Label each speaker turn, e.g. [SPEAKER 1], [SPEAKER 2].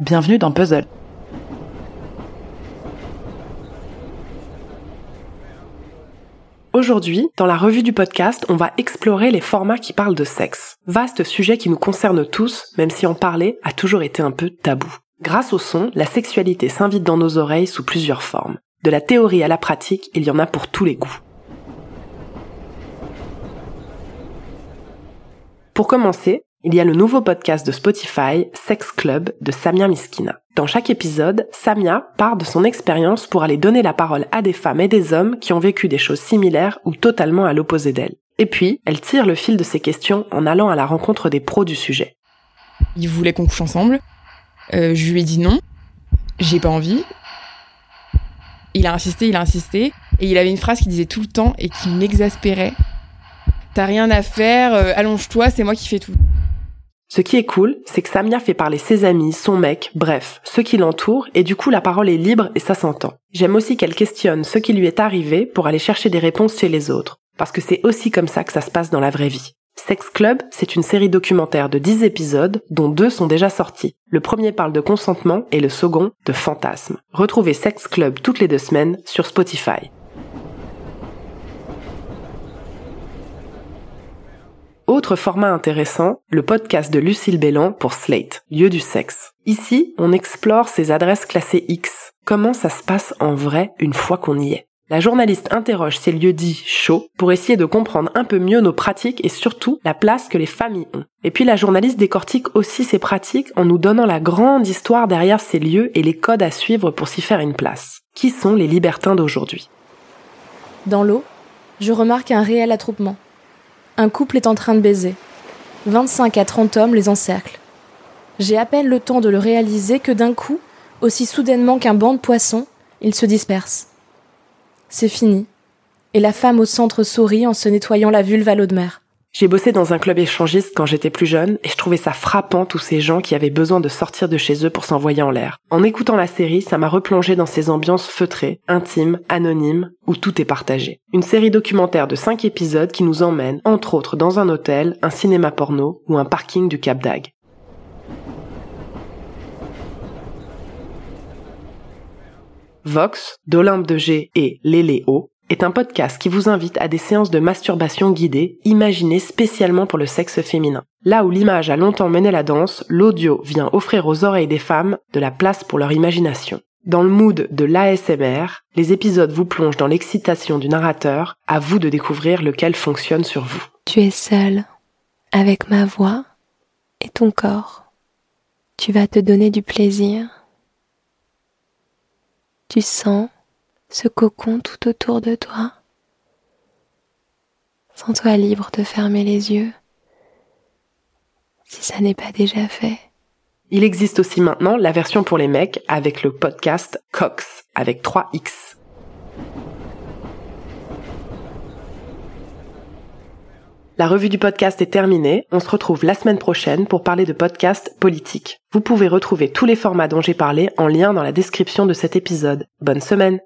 [SPEAKER 1] Bienvenue dans Puzzle. Aujourd'hui, dans la revue du podcast, on va explorer les formats qui parlent de sexe. Vaste sujet qui nous concerne tous, même si en parler a toujours été un peu tabou. Grâce au son, la sexualité s'invite dans nos oreilles sous plusieurs formes. De la théorie à la pratique, il y en a pour tous les goûts. Pour commencer, il y a le nouveau podcast de Spotify, Sex Club, de Samia Miskina. Dans chaque épisode, Samia part de son expérience pour aller donner la parole à des femmes et des hommes qui ont vécu des choses similaires ou totalement à l'opposé d'elle. Et puis, elle tire le fil de ses questions en allant à la rencontre des pros du sujet.
[SPEAKER 2] Il voulait qu'on couche ensemble. Euh, je lui ai dit non. J'ai pas envie. Il a insisté, il a insisté. Et il avait une phrase qui disait tout le temps et qui m'exaspérait. T'as rien à faire, euh, allonge-toi, c'est moi qui fais tout.
[SPEAKER 1] Ce qui est cool, c'est que Samia fait parler ses amis, son mec, bref, ceux qui l'entourent, et du coup la parole est libre et ça s'entend. J'aime aussi qu'elle questionne ce qui lui est arrivé pour aller chercher des réponses chez les autres, parce que c'est aussi comme ça que ça se passe dans la vraie vie. Sex Club, c'est une série documentaire de 10 épisodes, dont deux sont déjà sortis. Le premier parle de consentement et le second de fantasme. Retrouvez Sex Club toutes les deux semaines sur Spotify. Autre format intéressant, le podcast de Lucille Bélan pour Slate, lieu du sexe. Ici, on explore ces adresses classées X. Comment ça se passe en vrai une fois qu'on y est? La journaliste interroge ces lieux dits chauds pour essayer de comprendre un peu mieux nos pratiques et surtout la place que les familles ont. Et puis la journaliste décortique aussi ces pratiques en nous donnant la grande histoire derrière ces lieux et les codes à suivre pour s'y faire une place. Qui sont les libertins d'aujourd'hui?
[SPEAKER 3] Dans l'eau, je remarque un réel attroupement. Un couple est en train de baiser. 25 à 30 hommes les encerclent. J'ai à peine le temps de le réaliser que d'un coup, aussi soudainement qu'un banc de poissons, ils se dispersent. C'est fini. Et la femme au centre sourit en se nettoyant la vulve à l'eau de mer.
[SPEAKER 1] J'ai bossé dans un club échangiste quand j'étais plus jeune et je trouvais ça frappant tous ces gens qui avaient besoin de sortir de chez eux pour s'envoyer en l'air. En écoutant la série, ça m'a replongé dans ces ambiances feutrées, intimes, anonymes, où tout est partagé. Une série documentaire de 5 épisodes qui nous emmène, entre autres, dans un hôtel, un cinéma porno ou un parking du Cap d'Agde. Vox, d'Olympe de G et Léléo est un podcast qui vous invite à des séances de masturbation guidées imaginées spécialement pour le sexe féminin. Là où l'image a longtemps mené la danse, l'audio vient offrir aux oreilles des femmes de la place pour leur imagination. Dans le mood de l'ASMR, les épisodes vous plongent dans l'excitation du narrateur, à vous de découvrir lequel fonctionne sur vous.
[SPEAKER 4] Tu es seul, avec ma voix et ton corps. Tu vas te donner du plaisir. Tu sens ce cocon tout autour de toi. Sens-toi libre de fermer les yeux si ça n'est pas déjà fait.
[SPEAKER 1] Il existe aussi maintenant la version pour les mecs avec le podcast Cox avec 3X. La revue du podcast est terminée. On se retrouve la semaine prochaine pour parler de podcast politique. Vous pouvez retrouver tous les formats dont j'ai parlé en lien dans la description de cet épisode. Bonne semaine!